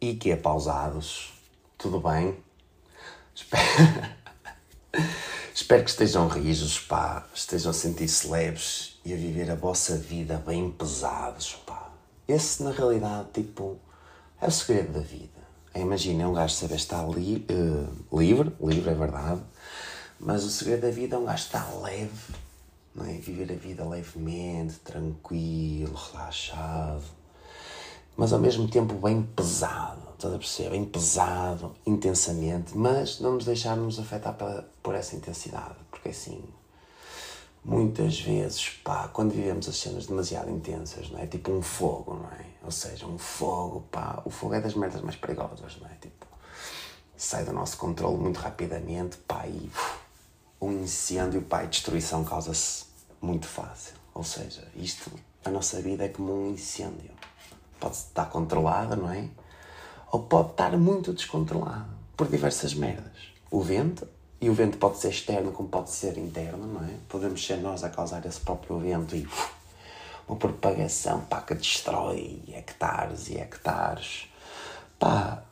E que é pausados? Tudo bem? Espero, Espero que estejam rijos, pá, estejam a sentir-se leves e a viver a vossa vida bem pesados, pá. Esse, na realidade, tipo, é o segredo da vida. É, imagina, é um gajo saber estar li, uh, livre, livre é verdade, mas o segredo da vida é um gajo estar leve, não é? Viver a vida levemente, tranquilo, relaxado, mas ao mesmo tempo bem pesado, estás a perceber? Bem pesado, intensamente, mas não nos deixarmos afetar por essa intensidade, porque assim, muitas vezes, pá, quando vivemos as cenas demasiado intensas, não é? Tipo um fogo, não é? Ou seja, um fogo, pá, o fogo é das merdas mais perigosas, não é? Tipo, sai do nosso controle muito rapidamente, pá, e uf, um incêndio, pá, e destruição causa-se muito fácil. Ou seja, isto, a nossa vida é como um incêndio pode estar controlada, não é? Ou pode estar muito descontrolada por diversas merdas. O vento, e o vento pode ser externo como pode ser interno, não é? Podemos ser nós a causar esse próprio vento e uf, uma propagação pá, que destrói hectares e hectares pá,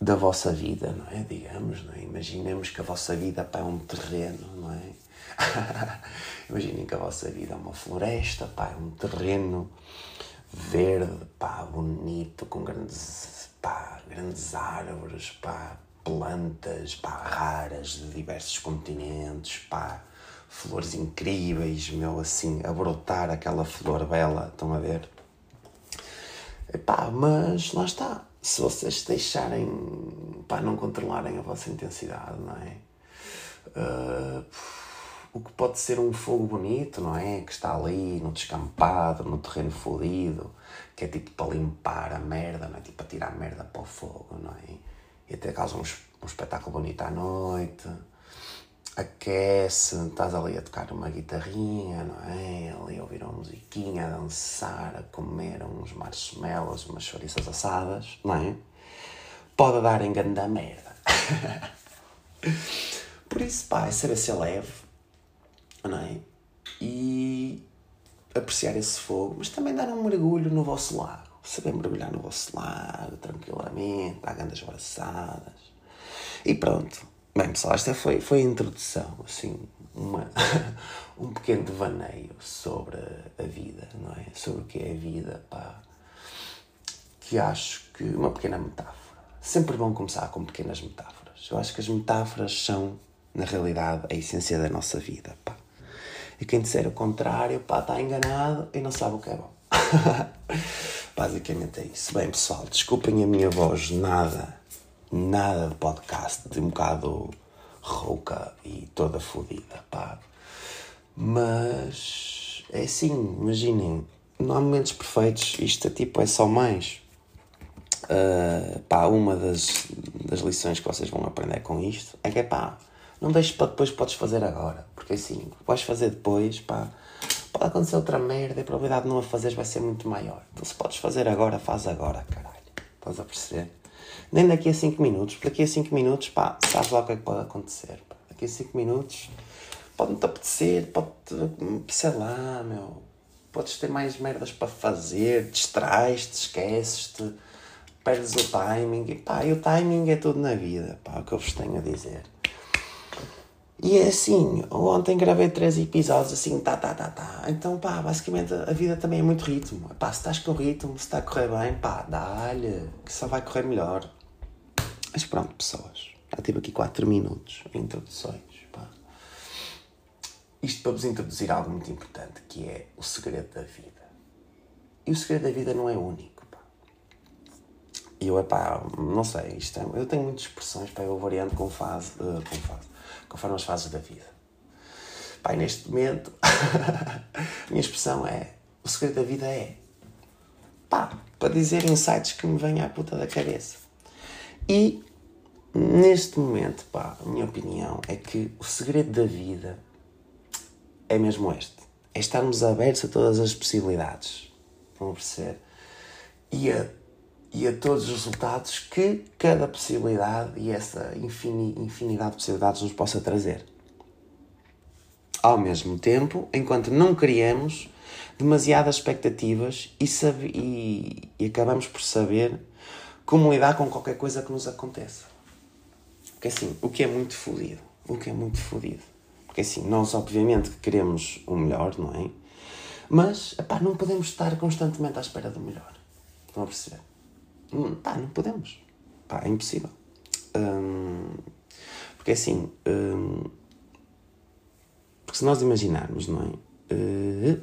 da vossa vida, não é? Digamos, não é? Imaginemos que a vossa vida pá, é um terreno, não é? Imaginem que a vossa vida é uma floresta, pá, é um terreno verde, pá, bonito, com grandes, pá, grandes árvores, pá, plantas, pá, raras de diversos continentes, pá, flores incríveis, meu, assim, a brotar aquela flor bela, estão a ver? Pá, mas lá está, se vocês deixarem, pá, não controlarem a vossa intensidade, não é? Uh, o que pode ser um fogo bonito, não é? Que está ali no descampado, no terreno fodido, que é tipo para limpar a merda, não é? Tipo para tirar a merda para o fogo, não é? E até causa um, um espetáculo bonito à noite, aquece, estás ali a tocar uma guitarrinha, não é? Ali a ouvir uma musiquinha, a dançar, a comer uns marshmallows, umas chouriças assadas, não é? Pode dar em grande merda. Por isso, pá, é saber ser leve, não é? E apreciar esse fogo, mas também dar um mergulho no vosso lago. Saber mergulhar no vosso lago, tranquilamente, dar grandes abraçadas. E pronto. Bem, pessoal, esta foi, foi a introdução, assim, uma, um pequeno devaneio sobre a vida, não é? Sobre o que é a vida, pá. Que acho que uma pequena metáfora. Sempre bom começar com pequenas metáforas. Eu acho que as metáforas são, na realidade, a essência da nossa vida, pá. E quem disser o contrário, pá, está enganado e não sabe o que é bom. Basicamente é isso. Bem, pessoal, desculpem a minha voz, nada, nada de podcast, de um bocado rouca e toda fodida, pá. Mas é assim, imaginem, não há momentos perfeitos, isto é tipo, é só mais. Uh, pá, uma das, das lições que vocês vão aprender com isto é que é pá, não deixes para depois, podes fazer agora. Porque assim, vais fazer depois, pá, pode acontecer outra merda e a probabilidade de não a fazeres vai ser muito maior. Então se podes fazer agora, faz agora, caralho. Estás a perceber? Nem daqui a 5 minutos, porque daqui a 5 minutos, pá, sabes lá o que é que pode acontecer. Pá. Daqui a 5 minutos pode-te apetecer, pode sei lá, meu. Podes ter mais merdas para fazer, distrais-te, esqueces-te, perdes o timing. E, pá, e o timing é tudo na vida, pá, é o que eu vos tenho a dizer. E é assim, ontem gravei três episódios assim, tá, tá, tá, tá. Então, pá, basicamente a vida também é muito ritmo. Pá, se estás com ritmo, se está a correr bem, pá, dá-lhe, que só vai correr melhor. Mas pronto, pessoas, já tive aqui 4 minutos introduções, pá. Isto para vos introduzir algo muito importante, que é o segredo da vida. E o segredo da vida não é único, pá. E eu, é pá, não sei, isto é, eu tenho muitas expressões, pá, eu variando com fase, uh, com fase conforme as fases da vida. Pai, neste momento, a minha expressão é: o segredo da vida é. pá, para dizer insights que me vêm à puta da cabeça. E neste momento, pá, a minha opinião é que o segredo da vida é mesmo este: é estarmos abertos a todas as possibilidades. Vão perceber? E a e a todos os resultados que cada possibilidade e essa infinidade de possibilidades nos possa trazer. Ao mesmo tempo, enquanto não criamos demasiadas expectativas e, e, e acabamos por saber como lidar com qualquer coisa que nos aconteça. Porque assim, o que é muito fodido, o que é muito fodido. Porque assim, nós obviamente queremos o melhor, não é? Mas, epá, não podemos estar constantemente à espera do melhor. Estão a perceber? Hum, pá, não podemos. Pá, é impossível. Hum, porque assim, hum, porque se nós imaginarmos, não é? Uh,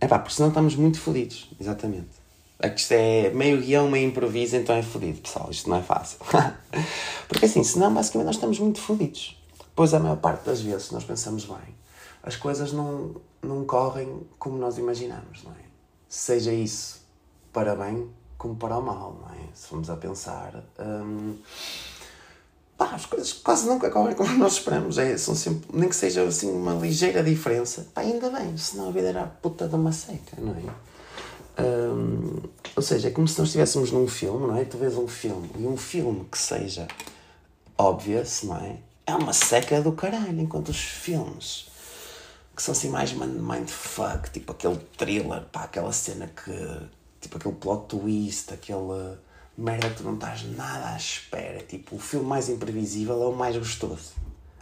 é pá, porque senão estamos muito fodidos, exatamente. É que isto é meio guião, meio improviso, então é fodido, pessoal. Isto não é fácil. porque assim, senão basicamente nós estamos muito fodidos. Pois a maior parte das vezes, nós pensamos bem, as coisas não, não correm como nós imaginamos, não é? Seja isso para bem como para o mal, não é? Se formos a pensar. Hum, pá, as coisas quase nunca correm como nós esperamos. É, são sempre, nem que seja assim uma ligeira diferença. Pá, ainda bem, senão a vida era a puta de uma seca, não é? Um, ou seja, é como se nós estivéssemos num filme, não é? Tu vês um filme e um filme que seja obvious, não é? É uma seca do caralho, enquanto os filmes que são assim mais mindfuck, tipo aquele thriller, pá, aquela cena que. Tipo aquele plot twist, aquele merda que tu não estás nada à espera. Tipo, o filme mais imprevisível é o mais gostoso.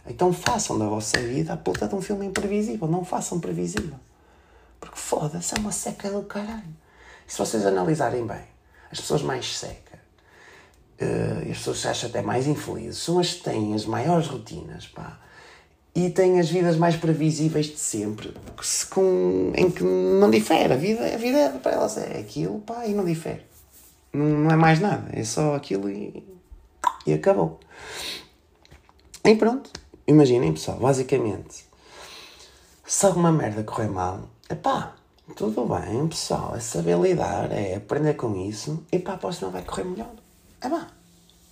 Então façam da vossa vida a puta de um filme imprevisível. Não façam previsível. Porque foda-se, é uma seca do caralho. E se vocês analisarem bem, as pessoas mais secas uh, e as pessoas que acham até mais infelizes são as que têm as maiores rotinas, pá. E têm as vidas mais previsíveis de sempre, com, em que não difere. A vida, a vida para elas é aquilo, pá, e não difere. Não, não é mais nada, é só aquilo e, e acabou. E pronto, imaginem pessoal, basicamente, se alguma merda correr mal, é pá, tudo bem pessoal, é saber lidar, é aprender com isso e para a próxima vai correr melhor. É pá.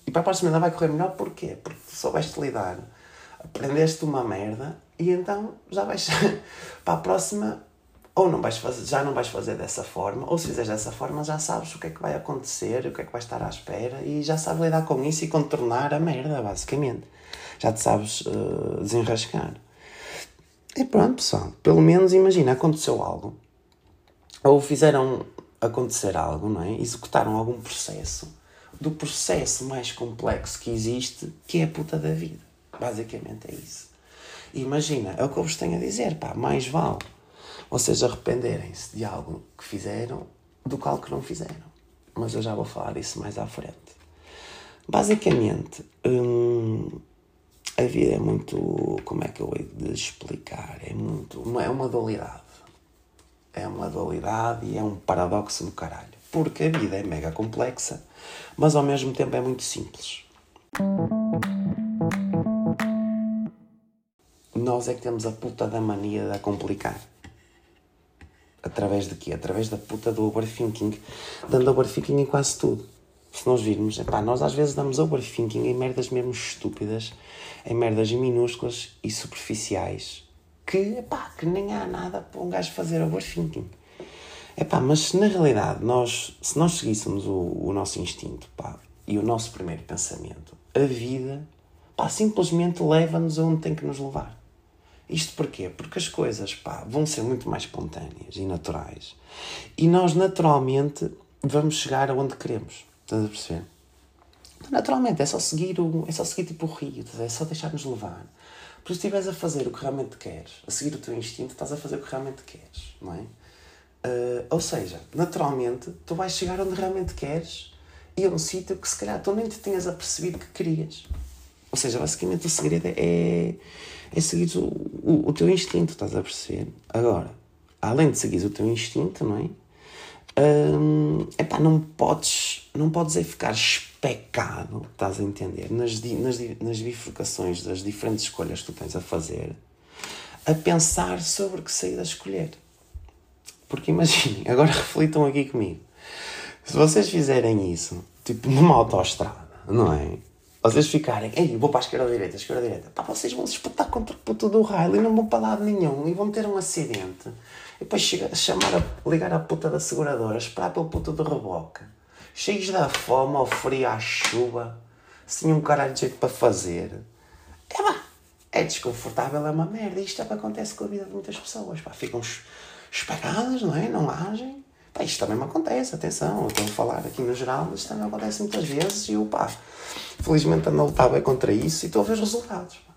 E para a próxima vai correr melhor porquê? Porque soubeste lidar, aprendeste uma merda e então já vais para a próxima ou não vais fazer, já não vais fazer dessa forma, ou se fizeres dessa forma já sabes o que é que vai acontecer, o que é que vai estar à espera e já sabes lidar com isso e contornar a merda, basicamente. Já te sabes uh, desenrascar. E pronto, pessoal, pelo menos imagina, aconteceu algo, ou fizeram acontecer algo, não é? Executaram algum processo, do processo mais complexo que existe, que é a puta da vida. Basicamente é isso. imagina, é o que eu vos tenho a dizer, pá, mais vale vocês arrependerem-se de algo que fizeram do que algo que não fizeram. Mas eu já vou falar disso mais à frente. Basicamente, hum, a vida é muito. Como é que eu hei de explicar? É muito. É uma dualidade. É uma dualidade e é um paradoxo no caralho. Porque a vida é mega complexa, mas ao mesmo tempo é muito simples. Nós é que temos a puta da mania de a complicar. Através de quê? Através da puta do overthinking. Dando overthinking em quase tudo. Se nós virmos, epá, nós às vezes damos overthinking em merdas mesmo estúpidas, em merdas minúsculas e superficiais, que, epá, que nem há nada para um gajo fazer overthinking. Epá, mas se na realidade nós, se nós seguíssemos o, o nosso instinto pá, e o nosso primeiro pensamento, a vida pá, simplesmente leva-nos aonde tem que nos levar. Isto porquê? Porque as coisas pá, vão ser muito mais espontâneas e naturais. E nós, naturalmente, vamos chegar aonde queremos. Estás a perceber? Então, naturalmente, é só seguir, o, é só seguir tipo o rio, é só deixar-nos levar. Por se estiveres a fazer o que realmente queres, a seguir o teu instinto, estás a fazer o que realmente queres, não é? Uh, ou seja, naturalmente, tu vais chegar onde realmente queres e a um sítio que se calhar tu nem te tinhas apercebido que querias. Ou seja, basicamente o segredo é é seguir o, o, o, teu instinto, estás a perceber? Agora, além de seguir o teu instinto, não é? Hum, epá, não podes, não podes é ficar especado, estás a entender, nas, nas, nas bifurcações das diferentes escolhas que tu tens a fazer, a pensar sobre que saída escolher. Porque imaginem, agora reflitam aqui comigo. Se vocês fizerem isso, tipo numa autoestrada, não é? Vocês ficarem, ei, vou para a esquerda direita, esquerda direita, pá, vocês vão se espetar contra o puto do raio e não vão para lado nenhum e vão ter um acidente. E depois chega, chamar a, ligar a puta da seguradora, esperar pelo puto do reboque, cheios da fome, ao frio, à chuva, sem um caralho de jeito para fazer. É pá, é desconfortável, é uma merda. Isto é acontece com a vida de muitas pessoas, pá, ficam espagadas, não é? Não agem, Pá, isto também me acontece, atenção, eu estou a falar aqui no geral, mas isto também acontece muitas vezes e eu, pá, felizmente ando a lutar bem contra isso e estou a ver os resultados. Pá.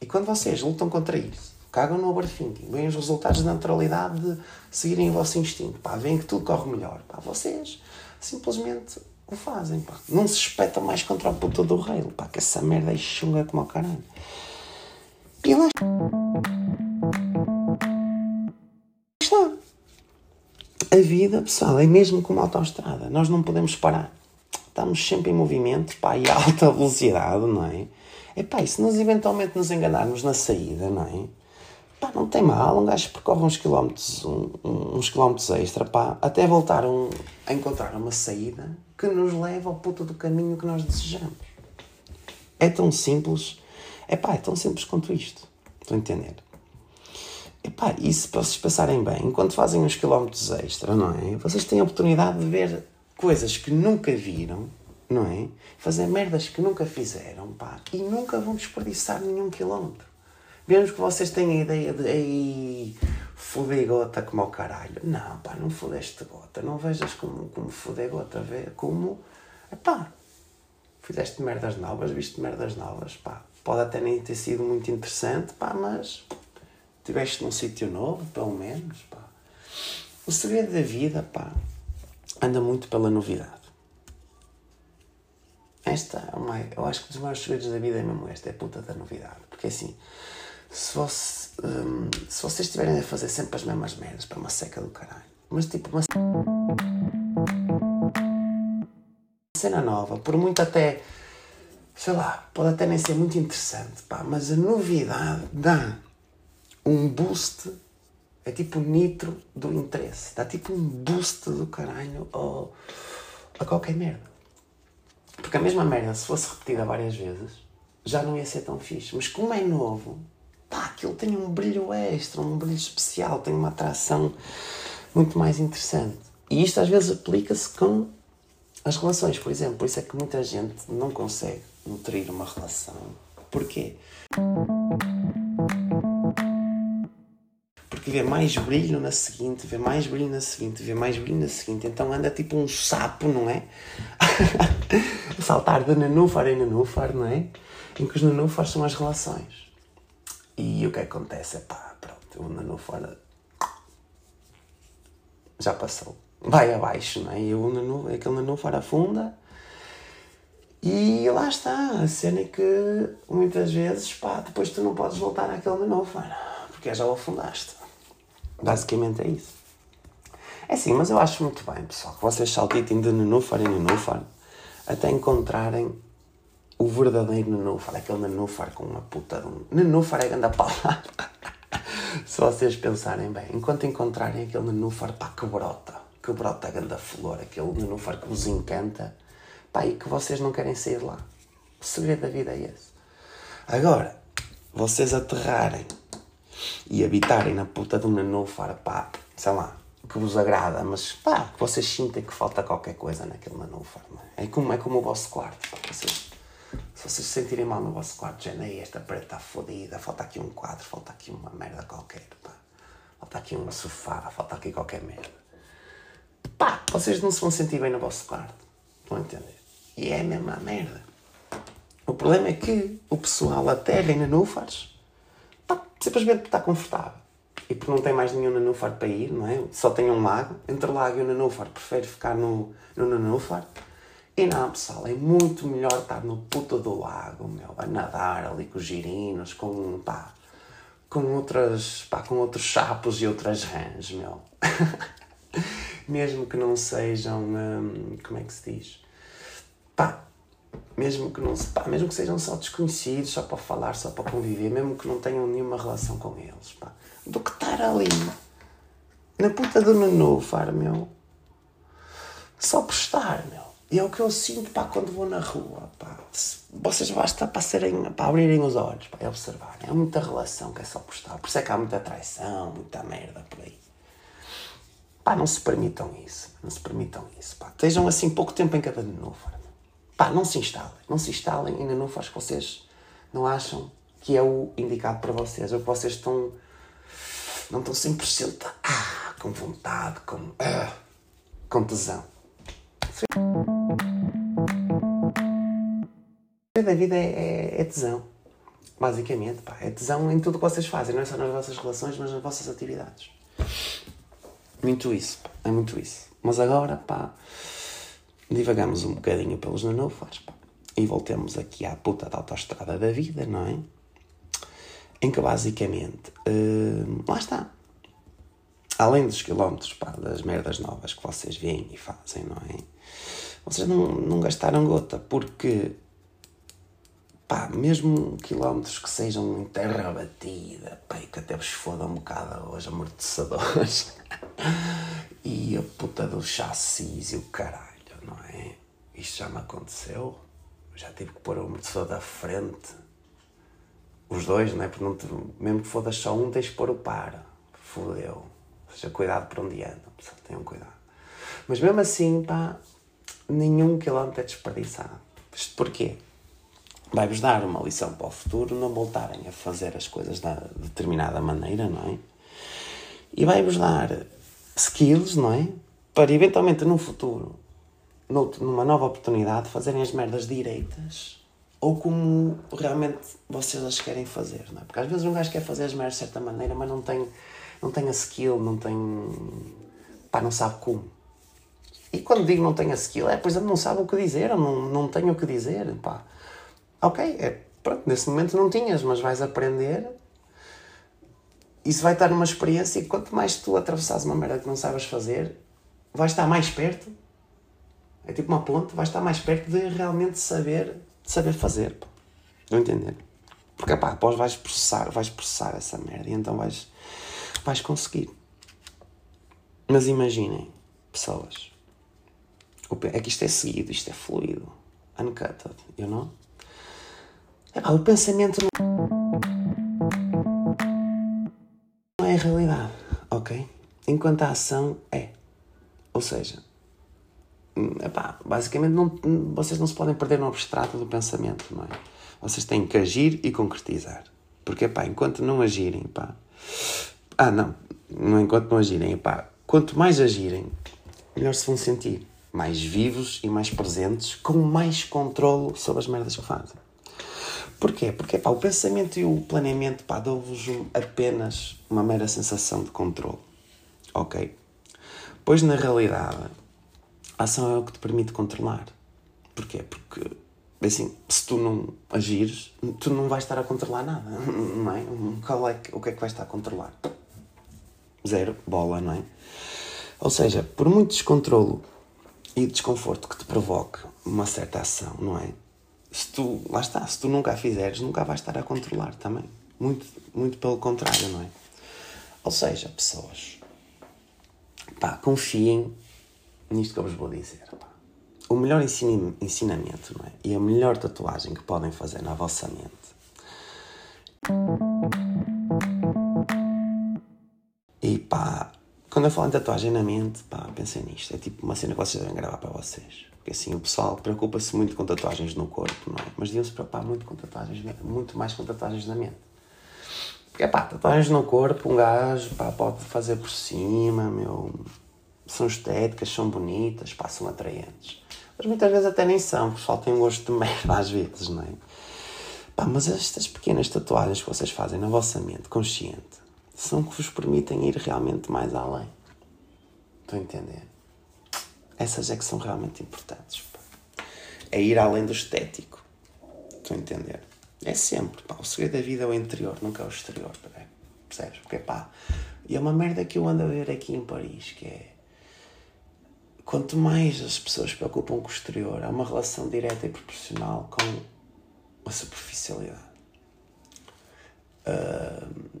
E quando vocês lutam contra isso, cagam no overthinking, veem os resultados da naturalidade de seguirem o vosso instinto, pá, veem que tudo corre melhor, pá, vocês simplesmente o fazem, pá. Não se espetam mais contra o puto do rei, pá, que essa merda é chunga como o caralho. E lá está. A vida, pessoal, é mesmo como autoestrada. Nós não podemos parar. Estamos sempre em movimento, pá, e a alta velocidade, não é? É pá, e se nós eventualmente nos enganarmos na saída, não é? Pá, não tem mal, um gajo percorre uns quilómetros, um, uns quilómetros extra, pá, até voltar um, a encontrar uma saída que nos leva ao puto do caminho que nós desejamos. É tão simples, é pá, é tão simples quanto isto. Estão a entender? Epá, e se vocês pensarem bem, enquanto fazem uns quilómetros extra, não é? Vocês têm a oportunidade de ver coisas que nunca viram, não é? Fazer merdas que nunca fizeram, pá, e nunca vão desperdiçar nenhum quilómetro. Mesmo que vocês tenham a ideia de, ei, fodei gota como ao caralho. Não, pá, não fodeste gota. Não vejas como, como fodei gota, vê como, epá, fizeste merdas novas, viste merdas novas, pá. Pode até nem ter sido muito interessante, pá, mas Estiveste num sítio novo, pelo menos, pá. O segredo da vida, pá, anda muito pela novidade. Esta é uma, eu acho que um dos maiores segredos da vida é mesmo esta, é a puta da novidade. Porque assim, se, você, hum, se vocês estiverem a fazer sempre as mesmas merdas para uma seca do caralho, mas tipo uma cena nova, por muito até, sei lá, pode até nem ser muito interessante, pá, mas a novidade dá um boost, é tipo nitro do interesse, dá tipo um boost do caralho a qualquer merda. Porque a mesma merda, se fosse repetida várias vezes, já não ia ser tão fixe. Mas como é novo, pá, aquilo tem um brilho extra, um brilho especial, tem uma atração muito mais interessante. E isto às vezes aplica-se com as relações, por exemplo. Por isso é que muita gente não consegue nutrir uma relação. Porquê? Porque vê mais brilho na seguinte, vê mais brilho na seguinte, vê mais brilho na seguinte. Então anda tipo um sapo, não é? Saltar de nanúfar em nanúfar, não é? Em que os nanúfares são as relações. E o que acontece é pá, pronto, o nanúfar já passou. Vai abaixo, não é? E o nanú, aquele nanúfar afunda. E lá está, a cena é que muitas vezes, pá, depois tu não podes voltar àquele nanúfar, porque já o afundaste. Basicamente é isso. É sim, mas eu acho muito bem, pessoal, que vocês saltitem de nenúfar em nenúfar até encontrarem o verdadeiro nenúfar, aquele nenúfar com uma puta de um. Nenúfar é grande palavra. Se vocês pensarem bem, enquanto encontrarem aquele nenúfar, pá, que brota, que brota a grande flor, aquele nenúfar que vos encanta, pá, e que vocês não querem sair lá. O segredo da vida é esse. Agora, vocês aterrarem e habitarem na puta de um nanúfar, pá, sei lá, que vos agrada, mas pá, que vocês sentem que falta qualquer coisa naquele nanúfar, é? é? como, é como o vosso quarto, pá, vocês, se vocês se sentirem mal no vosso quarto, já nem esta parede está fodida, falta aqui um quadro, falta aqui uma merda qualquer, pá, falta aqui um sofá, falta aqui qualquer merda. Pá, vocês não se vão sentir bem no vosso quarto, a entender? E é a mesma merda. O problema é que o pessoal aterra em nanúfares simplesmente porque está confortável. E porque não tem mais nenhum nanúfar para ir, não é? Só tem um lago. Entre o lago e o nanúfar, prefere ficar no, no nanúfar. E não, pessoal, é muito melhor estar no puto do lago, meu, a nadar ali com os girinos, com, pá, com outras, pá, com outros chapos e outras rãs, meu. mesmo que não sejam, hum, como é que se diz? Pá, mesmo que não pá, mesmo que sejam só desconhecidos, só para falar, só para conviver, mesmo que não tenham nenhuma relação com eles, pá, do que estar ali na puta do nenúfar, meu, só por estar, meu. E é o que eu sinto, pá, quando vou na rua, pá. Vocês basta para, serem, para abrirem os olhos, para observarem. Há muita relação que é só por estar. Por isso é que há muita traição, muita merda por aí. Pá, não se permitam isso. Não se permitam isso, pá. Estejam assim pouco tempo em cada nenúfar. Pá, não se instalem. Não se instalem, ainda não faz que vocês não acham que é o indicado para vocês. Ou que vocês estão. não estão 100% ah, com vontade, com, uh, com tesão. A vida é, é, é tesão. Basicamente, pá, é tesão em tudo o que vocês fazem, não é só nas vossas relações, mas nas vossas atividades. Muito isso, pá, é muito isso. Mas agora, pá, divagamos um bocadinho pelos nanofas, pá, e voltemos aqui à puta da autoestrada da vida, não é? Em que basicamente, uh, lá está. Além dos quilómetros, pá, das merdas novas que vocês veem e fazem, não é? Vocês não, não gastaram gota, porque pá, mesmo quilómetros que sejam em terra batida, pá, que até vos foda um bocado os amortecedores e a puta do chassis e o caralho, não é? Isto já me aconteceu, já tive que pôr o amortecedor da frente, os dois, não é? Porque não te, mesmo que foda só um, tens que pôr o par, fodeu. Ou seja, cuidado por onde anda, pessoal, tenham cuidado. Mas mesmo assim, pá, nenhum quilómetro é desperdiçado. Isto porquê? vai-vos dar uma lição para o futuro, não voltarem a fazer as coisas de determinada maneira, não é? E vai-vos dar skills, não é? Para eventualmente no futuro, numa nova oportunidade, fazerem as merdas direitas ou como realmente vocês as querem fazer, não é? Porque às vezes um gajo quer fazer as merdas de certa maneira, mas não tem, não tem a skill, não tem. pá, não sabe como. E quando digo não tem a skill, é, por exemplo, não sabe o que dizer, ou não, não tem o que dizer, pá Ok, é, pronto, nesse momento não tinhas, mas vais aprender. Isso vai estar numa experiência e quanto mais tu atravessares uma merda que não sabes fazer, vais estar mais perto. É tipo uma ponte, vais estar mais perto de realmente saber, de saber fazer. Pá. Não entender? Porque pá, após vais processar, vais processar essa merda e então vais, vais conseguir. Mas imaginem, pessoas, é que isto é seguido, isto é fluido, uncut, you know? Epá, o pensamento não é realidade, ok? Enquanto a ação é. Ou seja, epá, basicamente não, vocês não se podem perder no abstrato do pensamento, não é? Vocês têm que agir e concretizar. Porque, epá, enquanto não agirem, pá... Ah, não. não enquanto não agirem, pá. Quanto mais agirem, melhor se vão sentir. Mais vivos e mais presentes, com mais controle sobre as merdas que fazem. Porquê? Porque o pensamento e o planeamento dão-vos apenas uma mera sensação de controle. Ok? Pois na realidade, a ação é o que te permite controlar. Porquê? Porque, assim, se tu não agires, tu não vais estar a controlar nada, não é? Qual é o que é que vais estar a controlar? Zero, bola, não é? Ou seja, por muito descontrolo e desconforto que te provoque uma certa ação, não é? se tu, lá está, se tu nunca a fizeres, nunca vais estar a controlar também. Muito, muito pelo contrário, não é? Ou seja, pessoas, pá, confiem nisto que eu vos vou dizer. O melhor ensinamento, não é? E a melhor tatuagem que podem fazer na vossa mente. E pá, quando eu falo em tatuagem na mente, pá, pensem nisto. É tipo uma cena que vocês devem gravar para vocês. Porque assim, o pessoal preocupa-se muito com tatuagens no corpo, não é? Mas deviam se preocupar muito com tatuagens, muito mais com tatuagens na mente. Porque, pá, tatuagens no corpo, um gajo, pá, pode fazer por cima, meu. São estéticas, são bonitas, são atraentes. Mas muitas vezes até nem são, pessoal tem um gosto de merda às vezes, não é? Pá, mas estas pequenas tatuagens que vocês fazem na vossa mente, consciente, são que vos permitem ir realmente mais além. Estão a entender? Essas é que são realmente importantes. Pá. É ir além do estético. Estão a entender? É sempre. Pá. O segredo da vida é o interior, nunca é o exterior. Pá. Percebes? Porque pá. E é uma merda que eu ando a ver aqui em Paris, que é. Quanto mais as pessoas se preocupam com o exterior, há uma relação direta e proporcional com a superficialidade. Uh,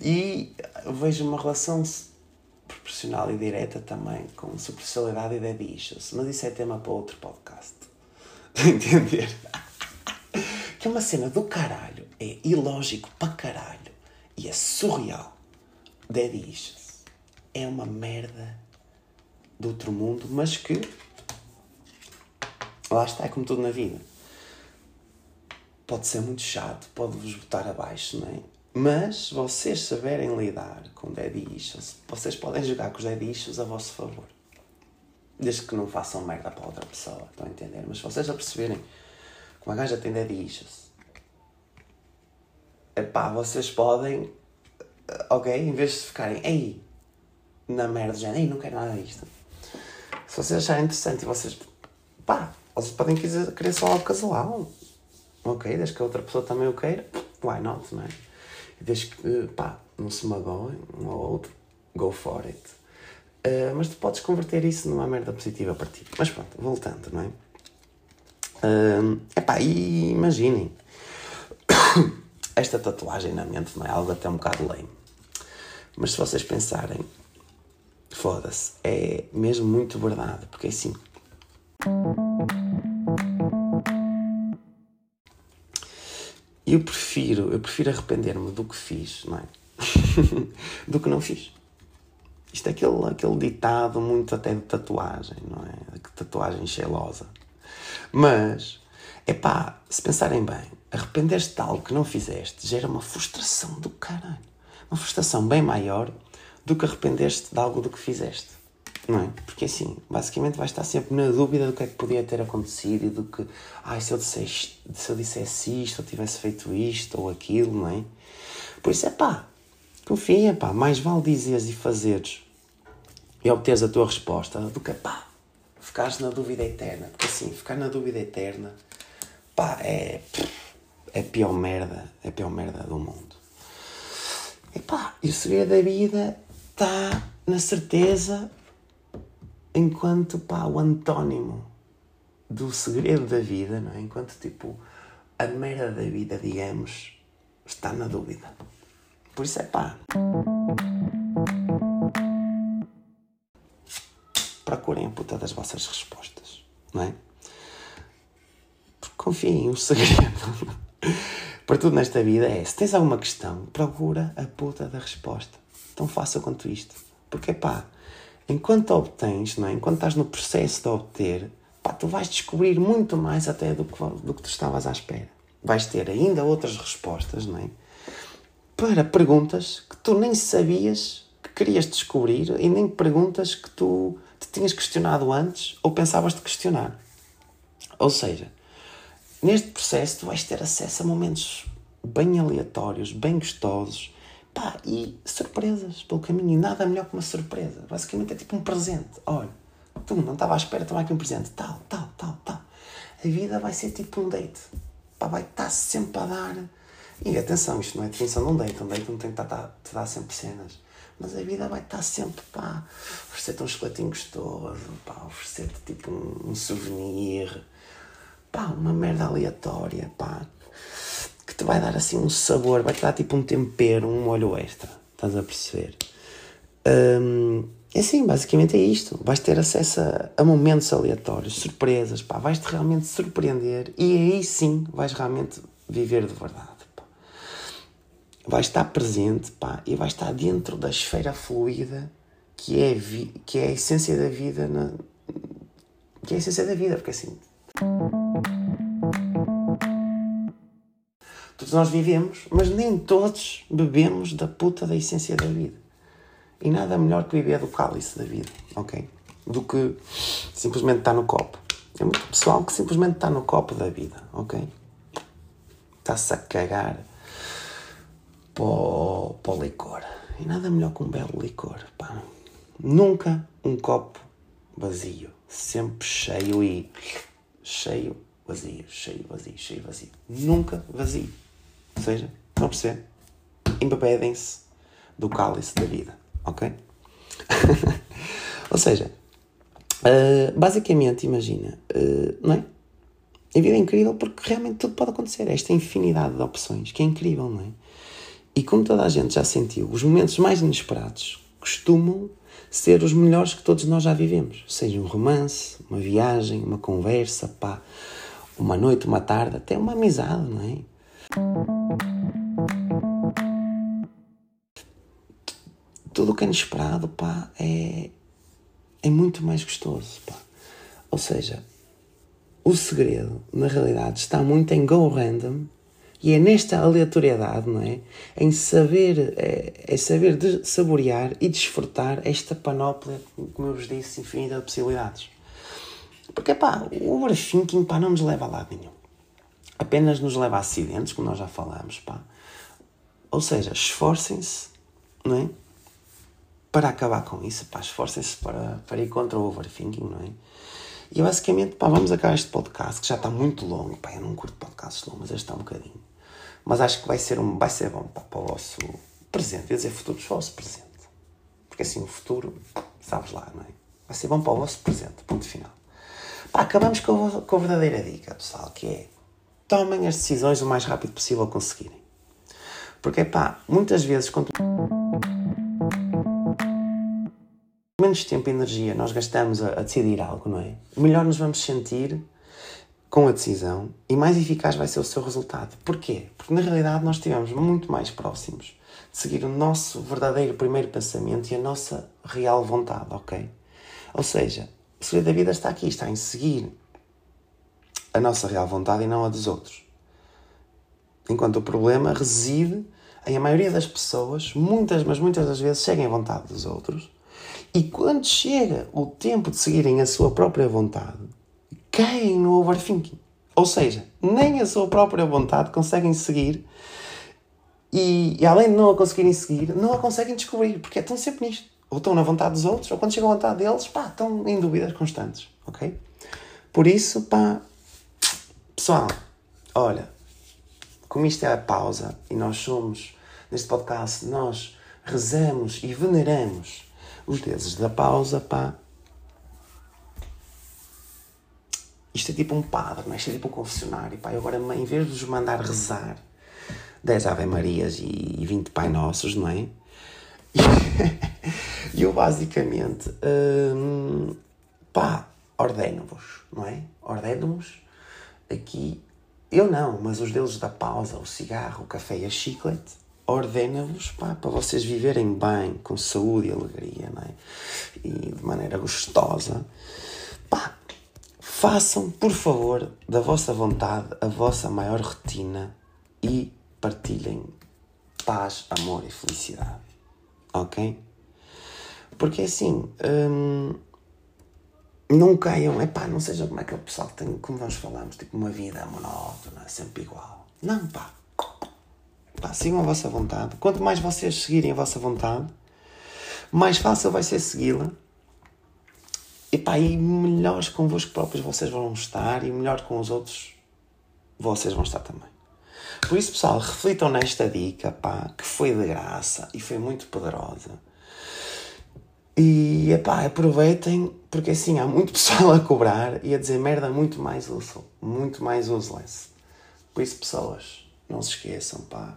e vejo uma relação proporcional e direta também com superficialidade e dead issues. Mas isso é tema para outro podcast. Entender? que é uma cena do caralho. É ilógico para caralho. E é surreal. Dead issues. É uma merda do outro mundo, mas que. Lá está, é como tudo na vida. Pode ser muito chato, pode-vos botar abaixo, não é? Mas se vocês saberem lidar com daddy issues, vocês podem jogar com os daddy issues a vosso favor. Desde que não façam merda para outra pessoa, estão a entender? Mas se vocês já perceberem que uma gaja tem daddy issues, epá, vocês podem, eh, ok, em vez de ficarem, ei, na merda, já, ei, não quero nada disto. Se vocês acharem interessante e vocês, pá, vocês podem querer, só algo casual, ok, desde que a outra pessoa também o queira, why not, não é? Desde que, pá, não se magoem um ao outro, go for it. Uh, mas tu podes converter isso numa merda positiva para ti. Mas pronto, voltando, não é? Uh, epá, e imaginem esta tatuagem na mente, não é? Algo até um bocado lame. Mas se vocês pensarem, foda-se, é mesmo muito verdade, porque é assim. Eu prefiro, eu prefiro arrepender-me do que fiz, não é? do que não fiz. Isto é aquele, aquele ditado muito até de tatuagem, não é? De tatuagem cheilosa. Mas, é pá, se pensarem bem, arrepender-te de algo que não fizeste gera uma frustração do caralho. Uma frustração bem maior do que arrepender-te de algo do que fizeste. Não é? Porque assim, basicamente vais estar sempre na dúvida do que é que podia ter acontecido e do que, ai, se eu dissesse, se eu dissesse isto, ou tivesse feito isto ou aquilo, não é? Por isso é pá, confia, pá, mais vale dizeres e fazeres e obteres a tua resposta do que, pá, ficares na dúvida eterna. Porque assim, ficar na dúvida eterna, pá, é, é a pior merda, é a pior merda do mundo. E pá, e o segredo da vida está na certeza enquanto pá, o antónimo do segredo da vida, não é? enquanto tipo a merda da vida, digamos, está na dúvida. Por isso é pá. Procurem a puta das vossas respostas, não é? Confiem, o segredo para tudo nesta vida é: se tens alguma questão, procura a puta da resposta. Tão fácil quanto isto. Porque pá enquanto obtens, não é? enquanto estás no processo de obter, pá, tu vais descobrir muito mais até do que, do que tu estavas à espera. Vais ter ainda outras respostas, não é? Para perguntas que tu nem sabias que querias descobrir e nem perguntas que tu te tinhas questionado antes ou pensavas de questionar. Ou seja, neste processo tu vais ter acesso a momentos bem aleatórios, bem gostosos, Pá, e surpresas pelo caminho. E nada melhor que uma surpresa. Basicamente é tipo um presente. Olha, tu não estava à espera, toma aqui um presente. Tal, tal, tal, tal. A vida vai ser tipo um date. Pá, vai estar sempre a dar. E atenção, isto não é definição de um date. Um date não tem que estar, te dar sempre cenas. Mas a vida vai estar sempre, pá, oferecer-te um chocolatinho gostoso, pá, oferecer-te tipo um, um souvenir, pá, uma merda aleatória, pá, te vai dar assim um sabor, vai te dar tipo um tempero, um molho extra. Estás a perceber? Um, é assim, basicamente é isto. Vais ter acesso a, a momentos aleatórios, surpresas, pá, vais-te realmente surpreender e aí sim vais realmente viver de verdade. Pá. Vais estar presente pá, e vais estar dentro da esfera fluida que é, que é a essência da vida, na, que é a essência da vida, porque assim Todos nós vivemos, mas nem todos bebemos da puta da essência da vida. E nada melhor que beber do cálice da vida, ok? Do que simplesmente estar no copo. É muito pessoal que simplesmente está no copo da vida, ok? Está-se a cagar para o, licor. E nada melhor que um belo licor, pá. Nunca um copo vazio. Sempre cheio e cheio, vazio, cheio, vazio, cheio, vazio. Nunca vazio. Ou seja, estão a perceber? Embebedem-se do cálice da vida, ok? Ou seja, uh, basicamente, imagina, uh, não é? A vida é incrível porque realmente tudo pode acontecer. Esta infinidade de opções que é incrível, não é? E como toda a gente já sentiu, os momentos mais inesperados costumam ser os melhores que todos nós já vivemos. Seja um romance, uma viagem, uma conversa, pá, uma noite, uma tarde, até uma amizade, não é? Tudo o que é inesperado, pá, é, é muito mais gostoso, pá. Ou seja, o segredo, na realidade, está muito em go random E é nesta aleatoriedade, não é? Em saber, é, é saber de saborear e desfrutar esta panóplia, como eu vos disse, infinita de possibilidades. Porque, pá, o overthinking, pá, não nos leva a lado nenhum. Apenas nos leva a acidentes, como nós já falámos, pá. Ou seja, esforcem-se, não é? Para acabar com isso, pá, esforcem-se para, para ir contra o overthinking, não é? E basicamente, pá, vamos acabar este podcast, que já está muito longo, pá, eu não curto podcasts longos, mas este está um bocadinho. Mas acho que vai ser, um, vai ser bom pá, para o vosso presente, ia dizer futuro, para o vosso presente. Porque assim, o futuro, sabes lá, não é? Vai ser bom para o vosso presente, ponto final. Pá, acabamos com a, com a verdadeira dica, pessoal, que é tomem as decisões o mais rápido possível conseguirem. Porque, pá, muitas vezes, quando menos tempo e energia nós gastamos a, a, decidir algo, não é? Melhor nos vamos sentir com a decisão e mais eficaz vai ser o seu resultado. Porquê? Porque na realidade nós estivemos muito mais próximos de seguir o nosso verdadeiro primeiro pensamento e a nossa real vontade, ok? Ou seja, o segredo da vida está aqui, está em seguir a nossa real vontade e não a dos outros. Enquanto o problema reside em a maioria das pessoas, muitas, mas muitas das vezes, seguem a vontade dos outros e quando chega o tempo de seguirem a sua própria vontade, caem no overthinking. Ou seja, nem a sua própria vontade conseguem seguir e, e, além de não a conseguirem seguir, não a conseguem descobrir, porque estão sempre nisto. Ou estão na vontade dos outros, ou quando chega a vontade deles, pá, estão em dúvidas constantes, ok? Por isso, pá, pessoal, olha, como isto é a pausa e nós somos, neste podcast, nós rezamos e veneramos os deuses da pausa, pá, Isto é tipo um padre, não é? Isto é tipo um confessionário. Pá. Eu agora, em vez de os mandar rezar 10 Ave Marias e 20 Pai Nossos, não é? E eu basicamente, hum, pá, ordeno-vos, não é? Ordeno-vos aqui, eu não, mas os deuses da pausa, o cigarro, o café e a chiclete, ordena-vos para vocês viverem bem, com saúde e alegria, não é? E de maneira gostosa. Pá, Façam, por favor, da vossa vontade a vossa maior rotina e partilhem paz, amor e felicidade. Ok? Porque assim, hum, não caiam, epá, não seja como é que o pessoal tem, como nós falamos, tipo uma vida monótona, sempre igual. Não, pá. Pá, sigam a vossa vontade. Quanto mais vocês seguirem a vossa vontade, mais fácil vai ser segui-la e pá, e melhores convosco próprios vocês vão estar e melhor com os outros vocês vão estar também. Por isso, pessoal, reflitam nesta dica, pá, que foi de graça e foi muito poderosa. E, epá, aproveitem, porque assim, há muito pessoal a cobrar e a dizer merda muito mais útil, muito mais useless. Por isso, pessoas, não se esqueçam, pá,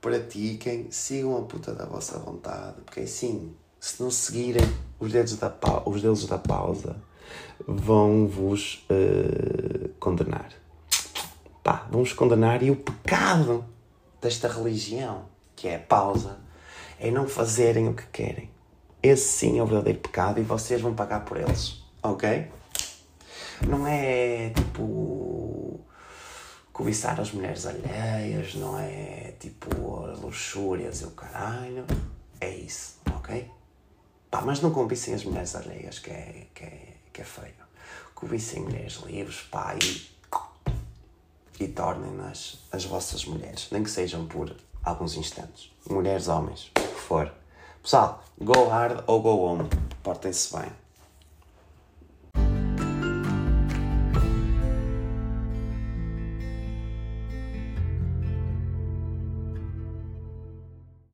pratiquem, sigam a puta da vossa vontade, porque assim, se não seguirem os dedos da, os dedos da pausa, vão vos uh, condenar. Pá, vão vos condenar e o pecado desta religião, que é a pausa, é não fazerem o que querem. Esse sim é o verdadeiro pecado e vocês vão pagar por eles, ok? Não é tipo cobiçar as mulheres alheias, não é tipo luxúrias e o caralho. É isso, ok? Pá, mas não cobiçem as mulheres alheias, que é, que é, que é feio. Cobiçem mulheres livres, pá, e, e tornem-nas as vossas mulheres, nem que sejam por alguns instantes. Mulheres, homens, o que for. Pessoal, go hard ou go home. Portem-se bem.